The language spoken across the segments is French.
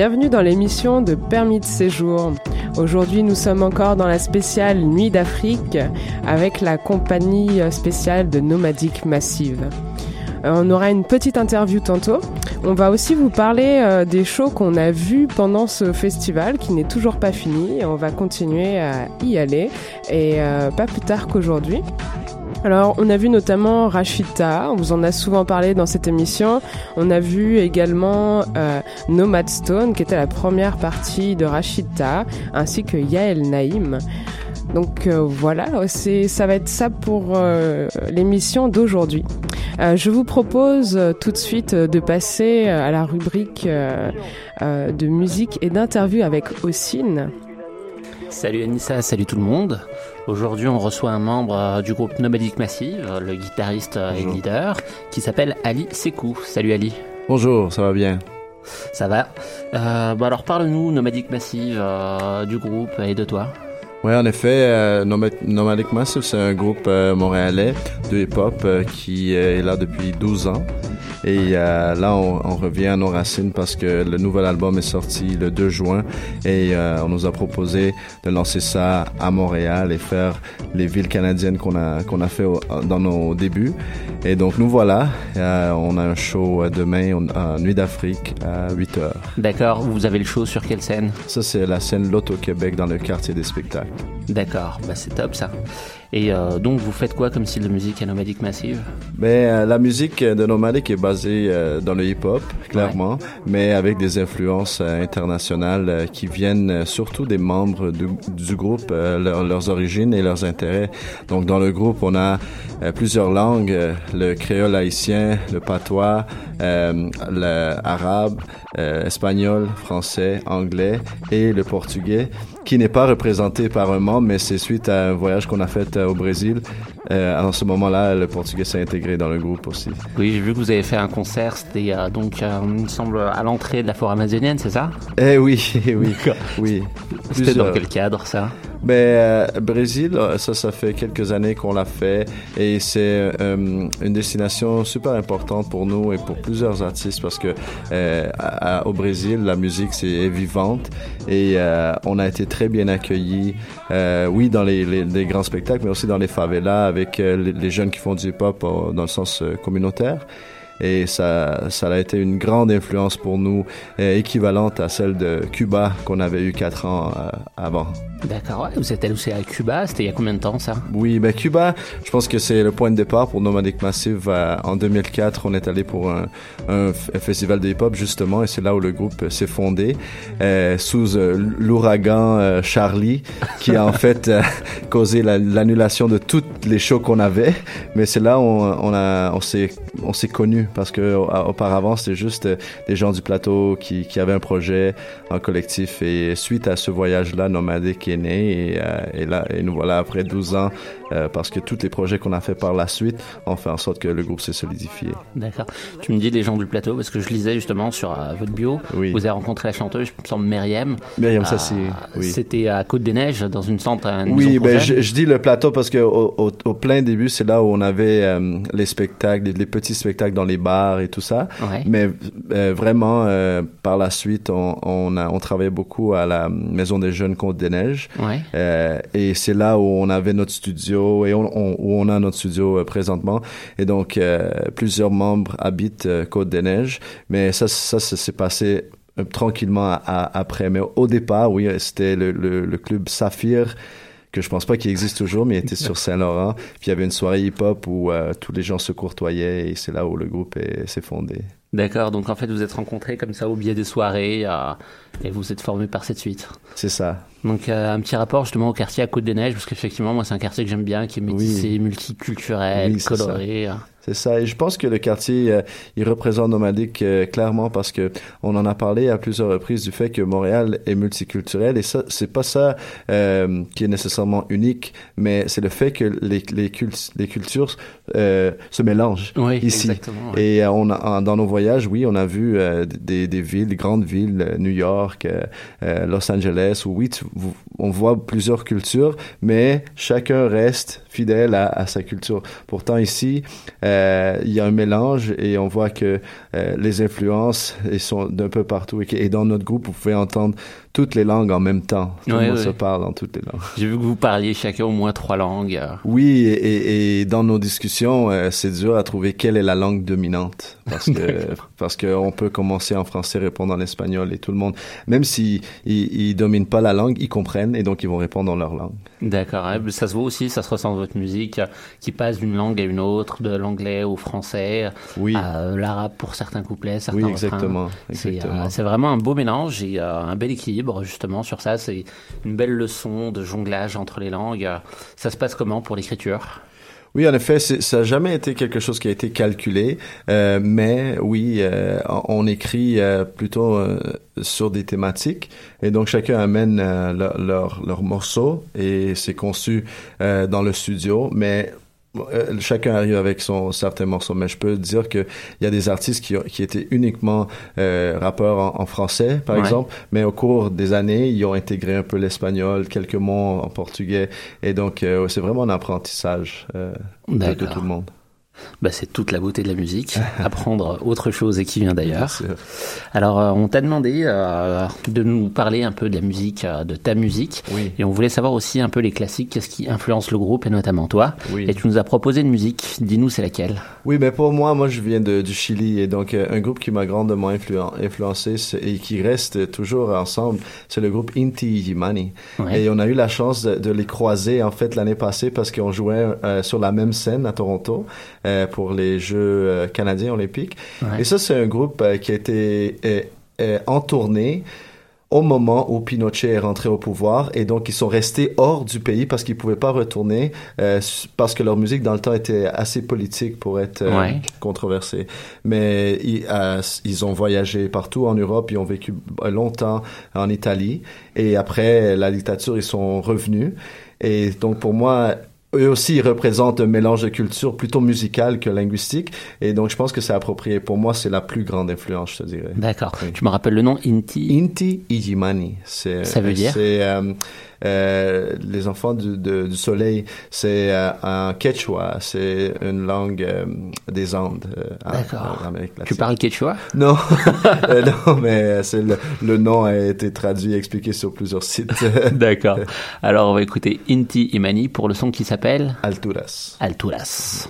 Bienvenue dans l'émission de Permis de séjour. Aujourd'hui, nous sommes encore dans la spéciale Nuit d'Afrique avec la compagnie spéciale de Nomadic Massive. Euh, on aura une petite interview tantôt. On va aussi vous parler euh, des shows qu'on a vus pendant ce festival qui n'est toujours pas fini. On va continuer à y aller et euh, pas plus tard qu'aujourd'hui. Alors, on a vu notamment Rashida, on vous en a souvent parlé dans cette émission. On a vu également euh, Nomad Stone, qui était la première partie de Rashida, ainsi que Yael Naïm. Donc euh, voilà, c'est ça va être ça pour euh, l'émission d'aujourd'hui. Euh, je vous propose euh, tout de suite euh, de passer à la rubrique de musique et d'interview avec Ossine. Salut Anissa, salut tout le monde. Aujourd'hui, on reçoit un membre euh, du groupe Nomadic Massive, euh, le guitariste euh, et leader, qui s'appelle Ali Sekou. Salut Ali. Bonjour, ça va bien? Ça va euh, bah Alors parle-nous, Nomadic Massive, euh, du groupe et de toi. Oui, en effet, euh, Nomad- Nomadic Massive, c'est un groupe euh, montréalais de hip-hop euh, qui euh, est là depuis 12 ans. Et euh, là, on, on revient à nos racines parce que le nouvel album est sorti le 2 juin et euh, on nous a proposé de lancer ça à Montréal et faire les villes canadiennes qu'on a qu'on a fait au- dans nos débuts. Et donc nous voilà, Euh, on a un show demain on- à Nuit d'Afrique à 8 heures. D'accord, vous avez le show sur quelle scène? Ça c'est la scène L'Auto-Québec dans le quartier des spectacles. D'accord, bah c'est top ça. Et euh, donc vous faites quoi comme style de musique à Nomadic Massive? Ben, euh, la musique de Nomadic est basée euh, dans le hip-hop, clairement, mais avec des influences euh, internationales euh, qui viennent euh, surtout des membres du, du groupe, euh, leur- leurs origines et leurs intérêts. Donc, dans le groupe, on a euh, plusieurs langues, euh, le créole haïtien, le patois, euh, l'arabe, euh, espagnol, français, anglais et le portugais, qui n'est pas représenté par un membre, mais c'est suite à un voyage qu'on a fait au Brésil. Euh, en ce moment-là, le portugais s'est intégré dans le groupe aussi. Oui, j'ai vu que vous avez fait un concert, c'était euh, donc, euh, il me semble, à l'entrée de la forêt amazonienne, c'est ça? Eh oui, oui, oui. C'était dans quel cadre ça? Ben, euh, Brésil, euh, ça, ça fait quelques années qu'on l'a fait et c'est euh, une destination super importante pour nous et pour plusieurs artistes parce que euh, au Brésil, la musique c'est est vivante et euh, on a été très bien accueillis. euh, oui, dans les, les, les grands spectacles, mais aussi dans les favelas avec les, les jeunes qui font du hip-hop dans le sens communautaire. Et ça, ça a été une grande influence pour nous, euh, équivalente à celle de Cuba qu'on avait eu quatre ans euh, avant. D'accord, ouais, vous êtes allé aussi à Cuba, c'était il y a combien de temps ça? Oui, ben Cuba, je pense que c'est le point de départ pour Nomadic Massive. Euh, en 2004, on est allé pour un, festival de hip-hop justement, et c'est là où le groupe s'est fondé euh, sous euh, l'ouragan euh, Charlie, qui a en fait causé la- l'annulation de tous les shows qu'on avait. Mais c'est là où on, on a, on s'est connus parce que au- auparavant c'était juste euh, des gens du plateau qui, qui avaient un projet en collectif. Et suite à ce voyage-là, Nomadic est né et, euh, et là, et nous voilà après 12 ans euh, parce que tous les projets qu'on a fait par la suite ont fait en sorte que le groupe s'est solidifié. D'accord. Tu me dis les gens du plateau parce que je lisais justement sur euh, votre bio, Oui. vous avez rencontré la chanteuse, je me semble Myriam. Myriam Euh, Sassi, oui. C'était à Côte des Neiges dans une centre. une Oui, ben je, dis le plateau parce que au, au, au plein début, c'est là où on avait euh, les spectacles, les, les petits spectacles dans les bars et tout ça. Ouais. Mais euh, vraiment, euh, par la suite, on, on, a, on travaillait beaucoup à la Maison des Jeunes Côte des Neiges. Ouais. Euh, et c'est là où on avait notre studio et où on a notre studio euh, présentement. Et donc, euh, plusieurs membres habitent euh, Côte des Neiges. Mais ça, ça, s'est passé tranquillement après. Mais au départ, oui, c'était le, club Saphir que je pense pas qu'il existe toujours, mais il était sur Saint-Laurent. Puis il y avait une soirée hip-hop où tous les gens se courtoyaient et c'est là où le groupe est- s'est fondé. D'accord, donc en fait vous êtes rencontrés comme ça au biais des soirées euh, et vous êtes formés par cette suite. C'est ça. Donc euh, un petit rapport justement au quartier à Côte des Neiges parce qu'effectivement moi c'est un quartier que j'aime bien qui est métissé, multiculturel, Oui, coloré. C'est ça. Et je pense que le quartier, euh, il représente Nomadic euh, clairement parce que on en a parlé à plusieurs reprises du fait que Montréal est multiculturel et ça, c'est pas ça euh, qui est nécessairement unique, mais c'est le fait que les les, cult- les cultures euh, se mélangent Oui, ici. Et euh, on a, en- dans nos voyages, oui, on a vu euh, des, des villes, des grandes villes, euh, New York, euh, euh, Los Angeles, où oui, tu- vous- on voit plusieurs cultures, mais chacun reste fidèle à, à sa culture. Pourtant ici, euh, il y a un mélange et on voit que euh, les influences elles sont d'un peu partout et dans notre groupe, vous pouvez entendre toutes les langues en même temps. Tout Ouais, le monde ouais. se parle dans toutes les langues. J'ai vu que vous parliez chacun au moins trois langues. Oui, et, et- et dans nos discussions, euh, c'est dur à trouver quelle est la langue dominante parce que parce que on peut commencer en français, répondre en espagnol et tout le monde, même si ils, ils dominent pas la langue, ils comprennent et donc ils vont répondre dans leur langue. D'accord, ouais, mais ça se voit aussi, ça se ressent dans votre musique, qui passe d'une langue à une autre, de l'anglais au français, Oui. à euh, l'arabe pour certains couplets, certains Oui, refrains. exactement, C'est euh, exactement. c'est vraiment un beau mélange et euh, un bel équilibre justement sur ça. C'est une belle leçon de jonglage entre les langues. Ça se passe comment pour l'écriture? Oui, en effet, ça n'a jamais été quelque chose qui a été calculé, euh, mais oui, euh, on écrit euh, plutôt sur des thématiques, et donc chacun amène leur, leur, leur morceau, et c'est conçu dans le studio, mais chacun arrive avec son certain morceau, mais je peux dire que il y a des artistes qui, qui étaient uniquement euh, rappeurs en, en français, par Ouais. exemple, mais au cours des années, ils ont intégré un peu l'espagnol, quelques mots en portugais, et donc euh, c'est vraiment un apprentissage euh, de, tout le monde. Bah, C'est toute la beauté de la musique, apprendre autre chose et qui vient d'ailleurs. Alors, euh, on t'a demandé euh, de nous parler un peu de la musique, euh, de ta musique. Oui. Et on voulait savoir aussi un peu les classiques, qu'est-ce qui influence le groupe et notamment toi. Oui. Et tu nous as proposé une musique. Dis-nous, c'est laquelle? Oui, mais pour moi, moi je viens de, du Chili et donc euh, un groupe qui m'a grandement influen- influencé et qui reste toujours ensemble, c'est le groupe Inti Illimani. Ouais. Et on a eu la chance de, de les croiser en fait l'année passée parce qu'on jouait euh, sur la même scène à Toronto euh, pour les Jeux euh, canadiens olympiques. Ouais. Et ça, c'est un groupe euh, qui a été en tournée au moment où Pinochet est rentré au pouvoir et donc ils sont restés hors du pays parce qu'ils pouvaient pas retourner euh, parce que leur musique dans le temps était assez politique pour être euh, Ouais. controversée. Mais ils, euh, ils ont voyagé partout en Europe, ils ont vécu longtemps en Italie et après la dictature ils sont revenus et donc pour moi eux aussi ils représentent un mélange de culture plutôt musicale que linguistique et donc je pense que c'est approprié. Pour moi c'est la plus grande influence je te dirais. D'accord. Tu me rappelles le nom Inti. Inti Ijimani c'est Ça veut dire c'est euh, euh, les enfants du, de- du soleil c'est euh, un quechua c'est une langue euh, des Andes euh, en- D'accord. en Amérique Tu parles quechua? Non Euh, non mais c'est le, le nom a été traduit et expliqué sur plusieurs sites D'accord. Alors on va écouter Inti Imani pour le son qui s'appelle Alturas Alturas.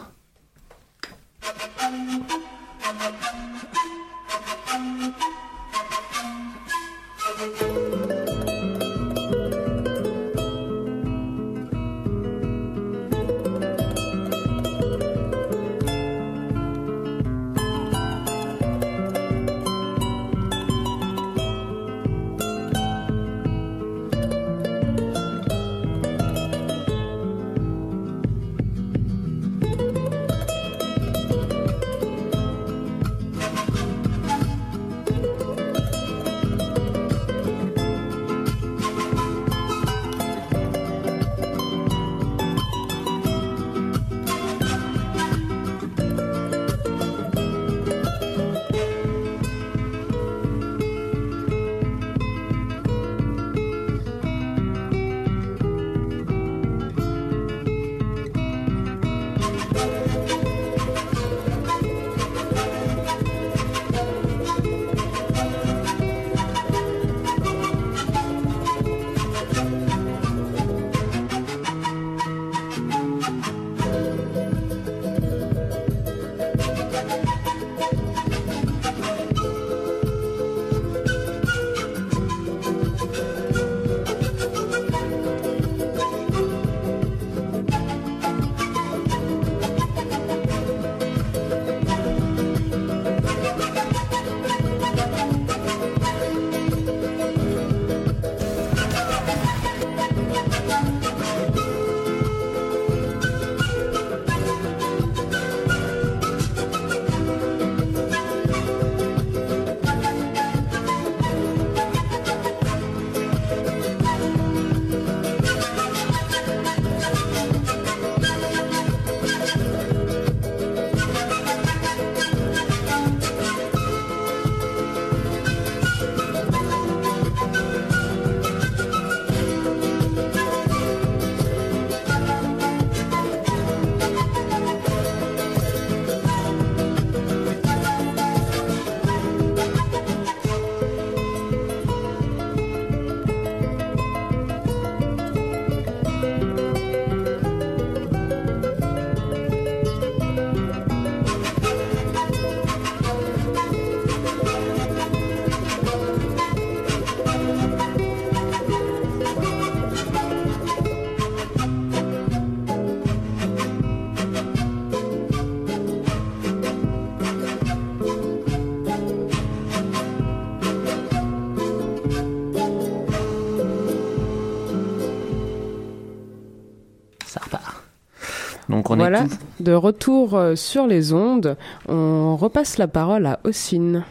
On voilà, est tout. de retour euh, sur les ondes, on repasse la parole à Ossine.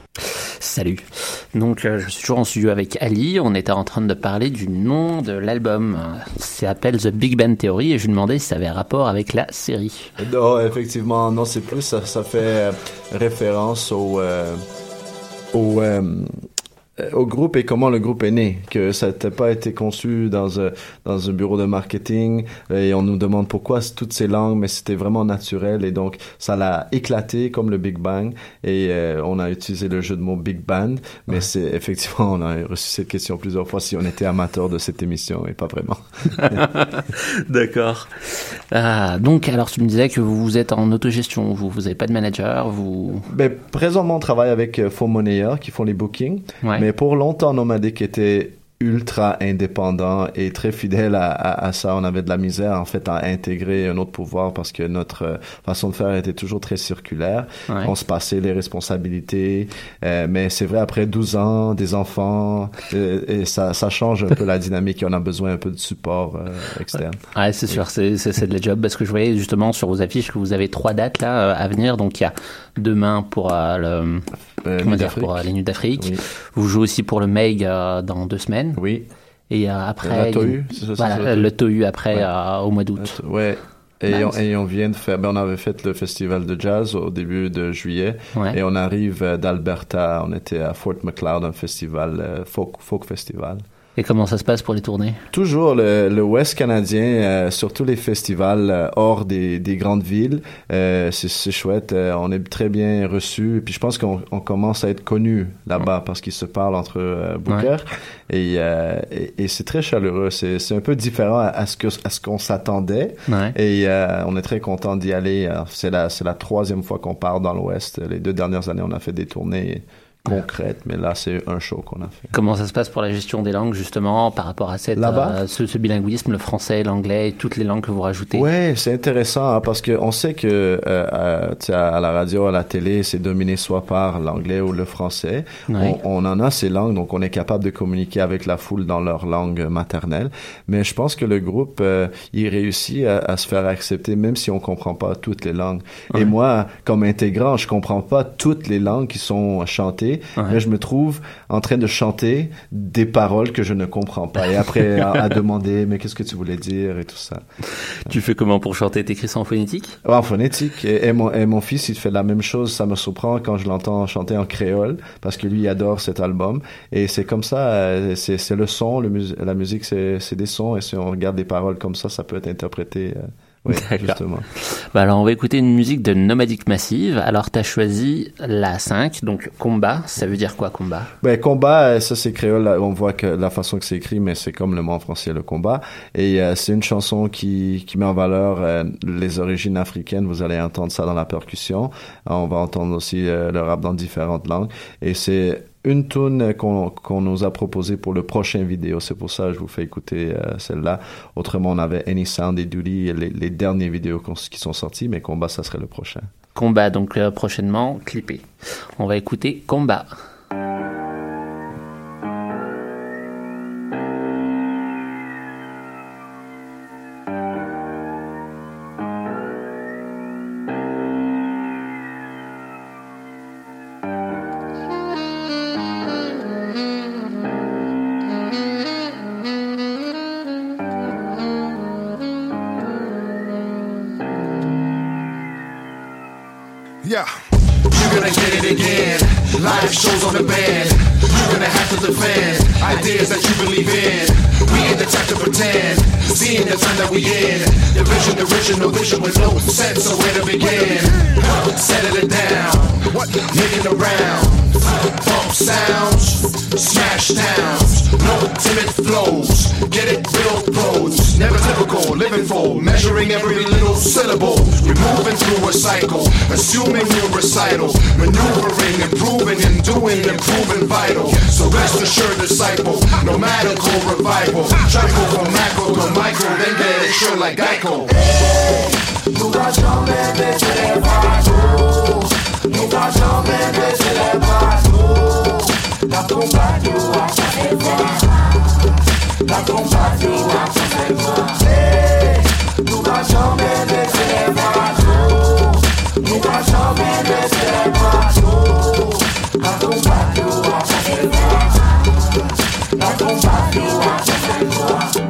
Salut. Donc euh, je suis toujours en studio avec Ali. On était en train de parler du nom de l'album. Ça s'appelle The Big Bang Theory et je lui demandais si ça avait rapport avec la série. Non, effectivement, non, c'est plus, ça, ça fait euh, référence au, euh, au, euh, euh, au groupe et comment le groupe est né, que ça n'a pas été conçu dans un, dans un bureau de marketing et on nous demande pourquoi toutes ces langues, mais c'était vraiment naturel et donc ça l'a éclaté comme le Big Bang et euh, on a utilisé le jeu de mots Big Band, mais c'est effectivement, on a reçu cette question plusieurs fois si on était amateur de cette émission et pas vraiment. D'accord. Ah, donc alors tu me disais que vous, vous êtes en autogestion, vous vous avez pas de manager, vous. Ben, présentement, on travaille avec euh, Faux Monnayeurs qui font les bookings. Ouais. Mais pour longtemps, Nomadic était ultra indépendant et très fidèle à, à, à ça. On avait de la misère, en fait, à intégrer un autre pouvoir parce que notre euh, façon de faire était toujours très circulaire. Ouais. On se passait les responsabilités. Euh, mais c'est vrai, après 12 ans, des enfants, euh, et ça, ça change un peu la dynamique et on a besoin un peu de support euh, externe. Ouais, c'est sûr, c'est c'est de la job parce que je voyais justement sur vos affiches que vous avez trois dates là euh, à venir. Donc il y a demain pour euh, le comment dire pour les Nuits d'Afrique. Oui. Vous jouez aussi pour le Meg dans deux semaines. Oui. Et euh, après il Tohu, c'est ça, voilà ça, le TOU après Ouais. euh, au mois d'août. Ouais. Et, on, et on vient de faire, ben on avait fait le festival de jazz au début de juillet. Ouais. Et on arrive euh, d'Alberta. On était à Fort McLeod, un festival, folk, folk festival. Et comment ça se passe pour les tournées? Toujours le, le Ouest canadien, euh, surtout les festivals euh, hors des, des grandes villes, euh, c'est c'est chouette. euh, on est très bien reçus. Puis je pense qu'on on commence à être connu là-bas parce qu'ils se parlent entre euh, Booker et, euh, et, et c'est très chaleureux. C'est c'est un peu différent à, à ce que à ce qu'on s'attendait. Ouais. Et euh, on est très content d'y aller. C'est la c'est la troisième fois qu'on part dans l'Ouest. Les deux dernières années, on a fait des tournées concrètes, mais là c'est un show qu'on a fait. Comment ça se passe pour la gestion des langues, justement, par rapport à cette, euh, ce, ce bilinguisme, le français, l'anglais, toutes les langues que vous rajoutez? Ouais, c'est intéressant hein, parce que on sait que euh, sais, à la radio, à la télé, c'est dominé soit par l'anglais ou le français. Ouais. On, on en a ces langues, donc on est capable de communiquer avec la foule dans leur langue maternelle. Mais je pense que le groupe, euh, il réussit à, à se faire accepter, même si on comprend pas toutes les langues. Et moi, comme intégrant, je comprends pas toutes les langues qui sont chantées, Ouais. mais je me trouve en train de chanter des paroles que je ne comprends pas. Et après, à, à demander, mais qu'est-ce que tu voulais dire et tout ça. Tu fais comment pour chanter? T'écris ça en phonétique? Ouais, en phonétique. Et, et mon, et mon fils, il fait la même chose. Ça me surprend quand je l'entends chanter en créole, parce que lui, il adore cet album. Et c'est comme ça, euh, c'est le son, le mus- la musique, c'est c'est des sons. Et si on regarde des paroles comme ça, ça peut être interprété. euh, oui, justement. Bah alors on va écouter une musique de Nomadic Massive. Alors t'as choisi la 5, donc combat. Ça veut dire quoi combat? Ben, combat, euh, ça c'est créole. On voit que la façon que c'est écrit, mais c'est comme le mot en français, le combat. Et euh, c'est une chanson qui, qui met en valeur euh, les origines africaines. Vous allez entendre ça dans la percussion. On va entendre aussi euh, le rap dans différentes langues. Et c'est une tune qu'on nous a proposée pour le prochain vidéo. C'est pour ça que je vous fais écouter euh, celle-là. Autrement, on avait Any Sound et Duty, les, les dernières vidéos qui sont sorties, mais combat, ça serait le prochain. Combat, donc euh, prochainement clippé. On va écouter Combat. That we in. The vision, the original vision with no sense of where to begin. Settle it down. What? Making the round. Bump sounds. Smash downs, No timid flows. Get it real pros never typical, living for, measuring every little syllable. We're moving through a cycle, assuming your recital, maneuvering, improving, and doing, improving vital. So rest assured, disciple, nomadical revival. Trifle from macro to micro, then get it sure like Geico. Hey, nous marchons même dessus les bateaux, nous marchons même dessus les bateaux, la combat nous a fait La combattua, ça c'est vrai. Nunca jamais baisser les bras, Nunca jamais baisser les bras, La combattua, ça c'est vrai. La combattua, ça c'est vrai.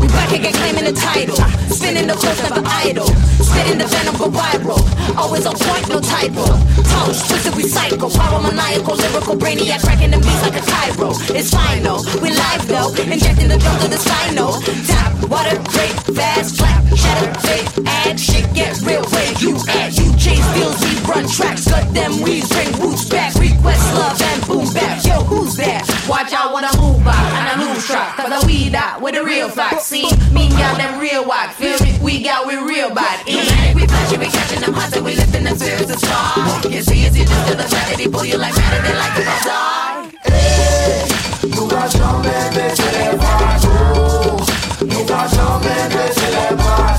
We back again claiming the title. Spinning the course, never idle. Spitting the venom, go viral. Always on point, no typo. Tongues twisted, we psycho. Power maniacal, lyrical, brainiac, cracking the beats like a Cairo. It's final. We live though. Injecting the drum to the spinal. Tap, water, great, fast, clap, shatter, fake, add, shit, get real. Where you at? You chase deals, we run tracks, cut them weeds, bring roots back. Request love and boom back. Yo, who's that? Watch out when I move by and I lose track. Cause I weed out with the real facts. See, me and y'all them real whack. Feel me? We got we real bad. Yeah. We flashing, we catching them hot, and we lifting them spirits as far. You see, it's you just to the gravity, pull you like matter, they like a to die. Nunca jamais baisser les bras, Nunca jamais baisser les bras,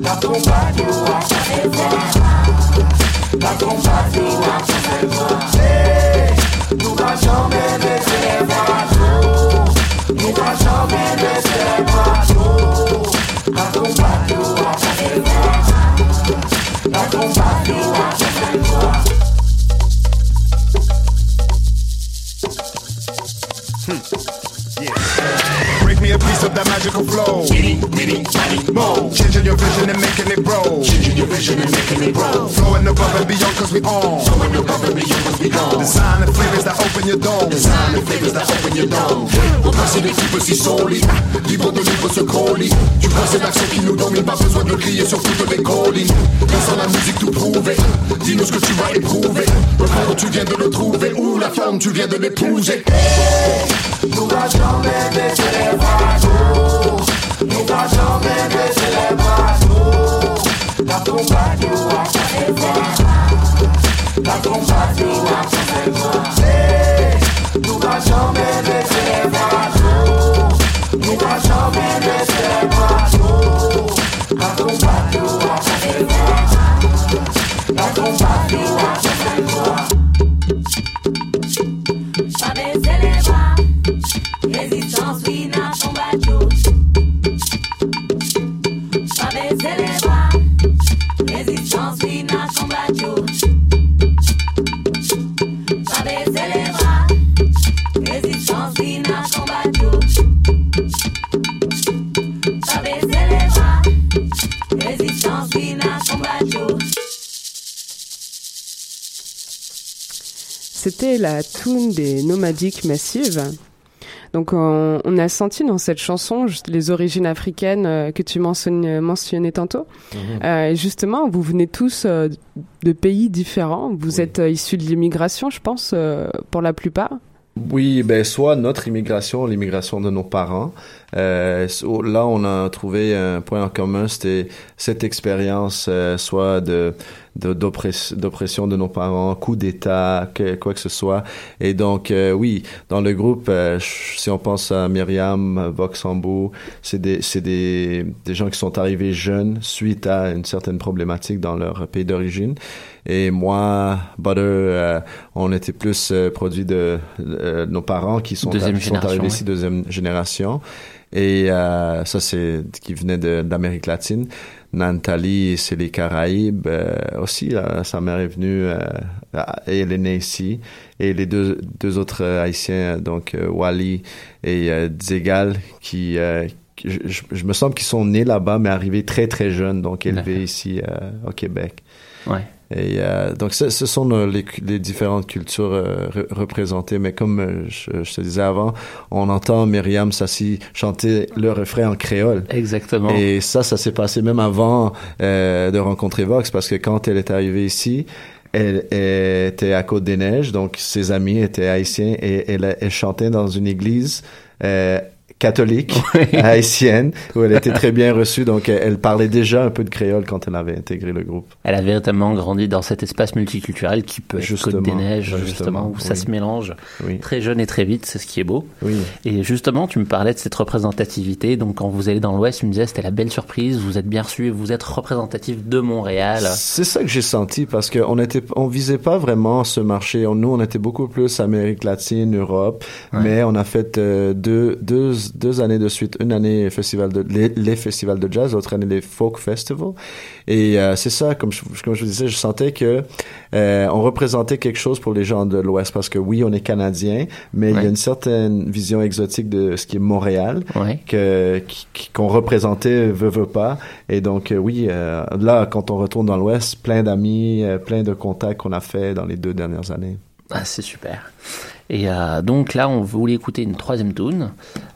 La combattua, ça c'est vrai. La combattua, Changing your vision and making it grow. Changing your vision and making it grow. Flowing above and beyond cause we on. Flowing above and beyond cause we on. Design and flavors that open your dome. Design and flavors that open your dome. On passe des types si solides. Libre de libre ce colis. Tu vois c'est l'action qui nous domine. Pas besoin de crier sur toutes les collines. Laissant la musique tout prouver. Dis-nous ce que tu vas éprouver. Le moment tu viens de le trouver. Ou la forme tu viens de l'épouser. Nous va jamais baisser les bras, Nou pa chanmen de celebrasyon La trombadou a chanmen La trombadou a chanmen Nou pa chanmen de celebrasyon Nou pa chanmen la tune des Nomadiques Massives. Donc on, on a senti dans cette chanson les origines africaines euh, que tu mentionnes- mentionnais tantôt. Mhm. Euh, justement, vous venez tous euh, de pays différents. Vous êtes issus de l'immigration, je pense, pour la plupart. Oui, ben soit notre immigration, l'immigration de nos parents. Euh, là, on a trouvé un point en commun, c'était cette expérience, euh, soit de de- d'oppress- d'oppression de nos parents, coup d'État, que- quoi que ce soit. Et donc, euh, oui, dans le groupe, euh, si on pense à Myriam, Voxambo, c'est des, des, des gens qui sont arrivés jeunes suite à une certaine problématique dans leur pays d'origine. Et moi, Butter, euh, on était plus euh, produit de euh, nos parents qui sont, Deuxième qui sont génération, arrivés ouais. ici, deuxième génération. Et euh, ça, c'est qui venait de- d'Amérique latine. Nantali, c'est les Caraïbes. euh, aussi, là, sa mère est venue euh, et elle est née ici. Et les deux, deux autres Haïtiens, donc Wally et euh, Dzegal, qui... euh, qui- je, je- je me semble qu'ils sont nés là-bas, mais arrivés très très jeunes, donc élevés ici euh, au Québec. Ouais. Et euh, donc, ce, ce sont les, les différentes cultures euh, re- représentées. Mais comme euh, je, je te disais avant, on entend Myriam Sassi chanter le refrain en créole. Exactement. Et ça, ça s'est passé même avant euh, de rencontrer Vox, parce que quand elle est arrivée ici, elle, elle était à Côte-des-Neiges, donc ses amis étaient haïtiens, et elle, elle chantait dans une église euh, catholique haïtienne, où elle était très bien reçue, donc elle, parlait déjà un peu de créole quand elle avait intégré le groupe. Elle a véritablement grandi dans cet espace multiculturel qui peut être Justement, Côte des Neiges, justement, justement, où ça oui. se mélange Oui. très jeune et très vite, c'est ce qui est beau. Oui. Et justement, tu me parlais de cette représentativité. Donc, quand vous allez dans l'Ouest, tu me disais c'était la belle surprise. Vous êtes bien reçu, vous êtes représentatif de Montréal. C'est ça que j'ai senti parce qu'on était, on visait pas vraiment ce marché. Nous, on était beaucoup plus Amérique latine, Europe, Ouais. mais on a fait euh, deux, deux, deux années de suite. Une année festival de, les, les festivals de jazz, l'autre année les folk festivals. Et euh, c'est ça, comme je, comme je vous disais, je sentais que euh, on représentait quelque chose pour les gens de l'Ouest parce que oui, on est canadien, mais il y a une certaine vision exotique de ce qui est Montréal Ouais. que qu'on représentait veut veut pas et donc euh, oui euh, là quand on retourne dans l'Ouest plein d'amis euh, plein de contacts qu'on a fait dans les deux dernières années Ah, c'est super. Et euh, donc là, on voulait écouter une troisième tune.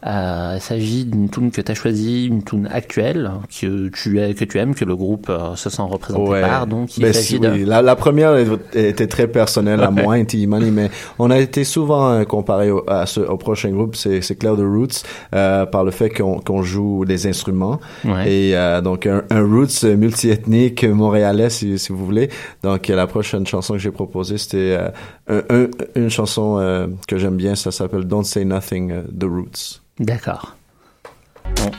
Euh, il s'agit d'une tune que tu as choisie, une tune actuelle que tu, que tu aimes, que le groupe euh, se sent représenté par. Donc il Ben, s'agit si, de... oui. la, la première était très personnelle à moi Inti Money mais on a été souvent euh, comparé au, à ce, au prochain groupe c'est c'est Claire de Roots euh, par le fait qu'on qu'on joue des instruments Ouais. et euh, donc un, un Roots multiethnique montréalais si, si vous voulez donc la prochaine chanson que j'ai proposée c'était euh, un- un- une chanson euh, que j'aime bien ça s'appelle Don't Say Nothing euh, The Roots D'accord. Bon.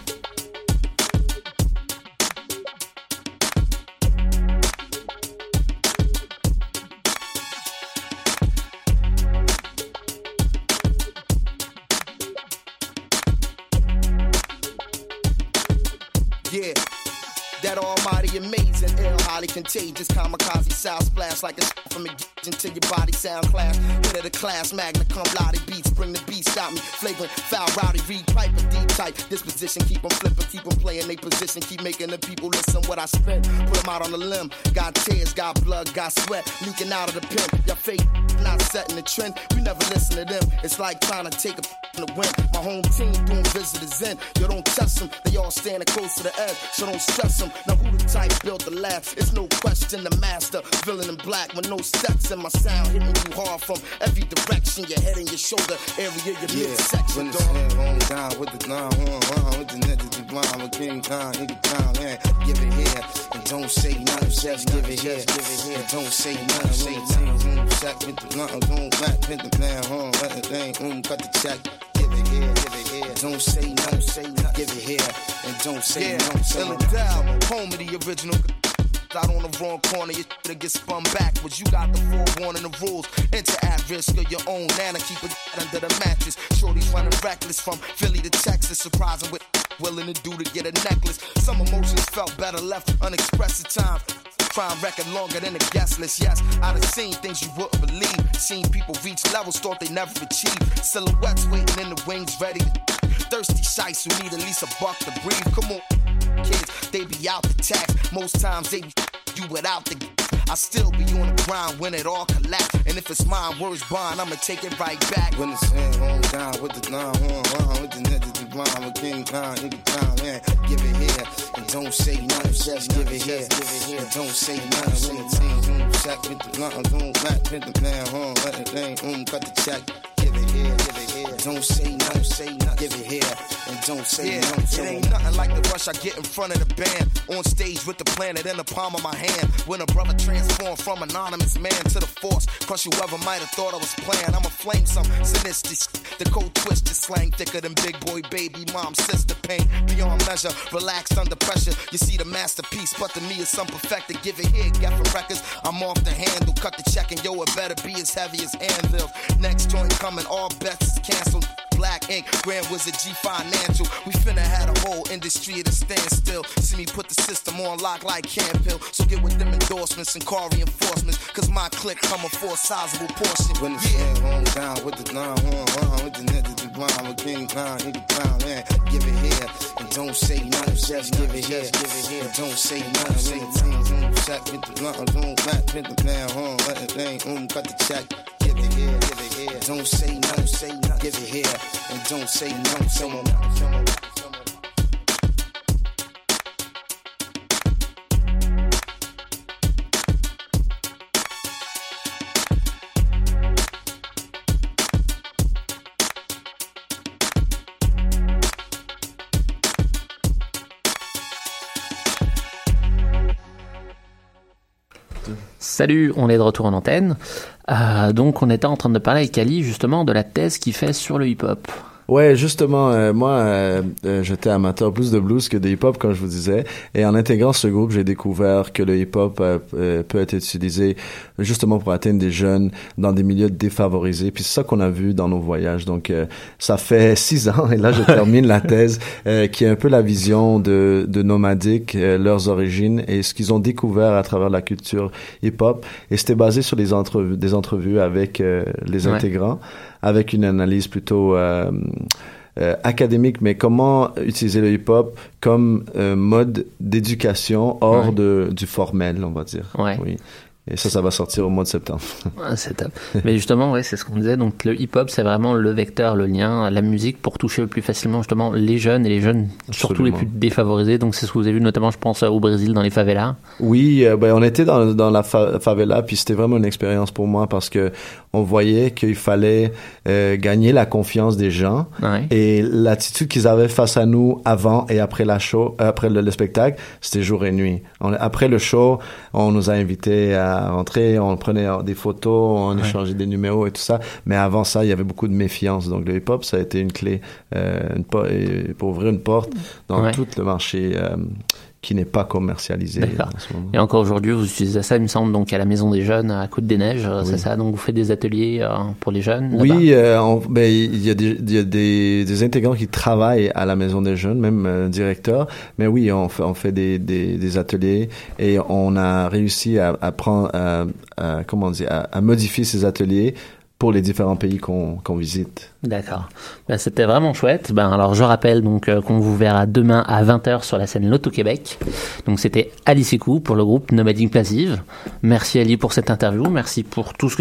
Highly contagious. Kamikaze sound splash like a from a until your body sound class. Hit of the class, magna cum laude beats. Bring the beats out me. Flagrant, foul, rowdy, read pipe, a deep type. Disposition, keep them flipping, keep them playing they position. Keep making the people listen what I spit. Put them out on the limb. Got tears, got blood, got sweat. Leaking out of the pen. Your fake not setting the trend. We never listen to them. It's like trying to take a wind. My home team doing visitors in. You don't test them. They all standing close to the edge. So don't stress them. Now who the type built the lab? It's no question the master. Villain in black with no steps in my sound. Hitting you hard from every direction. Your head and your shoulder area, your Yeah, midsection. when it's hand on down with the nine one one with the niggas the blind with King Kong, nigga down, man. Give it here and don't say nothing, just give it here. Give it here, don't say nothing, say nothing. Sack with the uh, blunt, boom, back with the man, home, uh, let uh, the thing, um, cut the check. Give it here, give it here. Don't say nothing, say nothing. Give it here and don't say Yeah, nothing, say down, home of the original. Out on the wrong corner, you to get spun backwards. You got the forewarning, the rules. Into at risk of your own nana. Keep it under the mattress. Shorty's running reckless from Philly to Texas. Surprising with willing to do to get a necklace. Some emotions felt better left unexpressed at time. Crime record longer than a guest list. Yes, I done seen things you wouldn't believe. Seen people reach levels thought they never achieved. Silhouettes waiting in the wings, ready. Thirsty shites who need at least a buck to breathe. Come on, kids, they be out the tax. Most times they be you without the. I still be on the grind when it all collapse. And if it's mine, words bond, I'ma take it right back. When it's hand on down with the nine one one with the niggas the blind with King Kong, nigga down, man. Give it here and don't say nothing, just give it here. Give it here, don't say nothing. When the team um, sack with the blunt, boom, back with the man, home, let the thing, um, cut the check. Don't say nothing, say nothing. Give it here and don't say Yeah, nothing. it say ain't nothing like the rush I get in front of the band. On stage with the planet in the palm of my hand. When a brother transformed from anonymous man to the force. Crush whoever might have thought I was playing. I'ma flame some sinister. The cold twisted slang thicker than big boy, baby, mom, sister pain. Beyond measure, relaxed under pressure. You see the masterpiece, but to me it's some perfected. Give it here, get for records. I'm off the handle, cut the check, and yo, it better be as heavy as anvil. Next joint coming, all bets is canceled. Black ink, Grand Wizard G Financial. We finna had a whole industry at a standstill. See me put the system on lock like Campbell. So get with them endorsements and car reinforcements. Cause my clique coming for a sizable portion. When it's hand on down with the nine with the niggas the blind with King Kong, nigga down, man. Give it here and don't say nothing, just give it here. Give it here, don't say nothing. The team um, sack with the blunt, boom, back with the man, home, let the thing, um, cut the check. Don't say nothing, say nothing. Give it here and don't say nothing. Salut, on est de retour en antenne. Euh, donc on était en train de parler avec Ali justement de la thèse qu'il fait sur le hip-hop. Ouais, justement, euh, moi, euh, euh, j'étais amateur plus de blues que de hip-hop, comme je vous disais. Et en intégrant ce groupe, j'ai découvert que le hip-hop euh, euh, peut être utilisé justement pour atteindre des jeunes dans des milieux défavorisés. Puis c'est ça qu'on a vu dans nos voyages. Donc, euh, ça fait six ans, et là, je termine la thèse, euh, qui est un peu la vision de, de Nomadic, euh, leurs origines et ce qu'ils ont découvert à travers la culture hip-hop. Et c'était basé sur les des entrevues avec euh, les Ouais. intégrants, avec une analyse plutôt euh, euh, académique, mais comment utiliser le hip-hop comme euh, mode d'éducation hors Ouais. de, du formel, on va dire. Ouais. Oui. Et ça, ça va sortir au mois de septembre. Ah, c'est top. Mais justement, ouais, c'est ce qu'on disait. Donc, le hip-hop, c'est vraiment le vecteur, le lien, la musique pour toucher le plus facilement justement les jeunes et les jeunes, surtout les plus défavorisés. Donc, c'est ce que vous avez vu notamment, je pense, au Brésil, dans les favelas. Oui, euh, ben on était dans, dans la fa- favela, puis c'était vraiment une expérience pour moi parce que on voyait qu'il fallait euh, gagner la confiance des gens Ouais. et l'attitude qu'ils avaient face à nous avant et après la show, euh, après le, le spectacle, c'était jour et nuit. On- après le show, on nous a invités à rentrer, on prenait euh, des photos, on Ouais. échangeait des numéros et tout ça. Mais avant ça, il y avait beaucoup de méfiance. Donc le hip-hop, ça a été une clé euh, une pour ouvrir une porte dans Ouais. tout le marché euh, qui n'est pas commercialisé D'accord. en ce moment. Et encore aujourd'hui, vous utilisez ça, il me semble, donc à la Maison des Jeunes à Côte des Neiges, euh, c'est ça Donc vous faites des ateliers euh, pour les jeunes Oui, euh, on- ben, il y a, des, il y a des, des intégrants qui travaillent à la Maison des Jeunes, même euh, directeur. Mais oui, on fait, on fait des, des, des ateliers et on a réussi à, à prendre, à, à- comment dire, à, à modifier ces ateliers pour les différents pays qu'on qu'on visite. D'accord. Ben, C'était vraiment chouette. Ben, alors je rappelle donc euh, qu'on vous verra demain à 20h sur la scène Loto Québec. Donc c'était Alice Ekou pour le groupe Nomadic Passive. Merci Ali pour cette interview. Merci pour tout ce que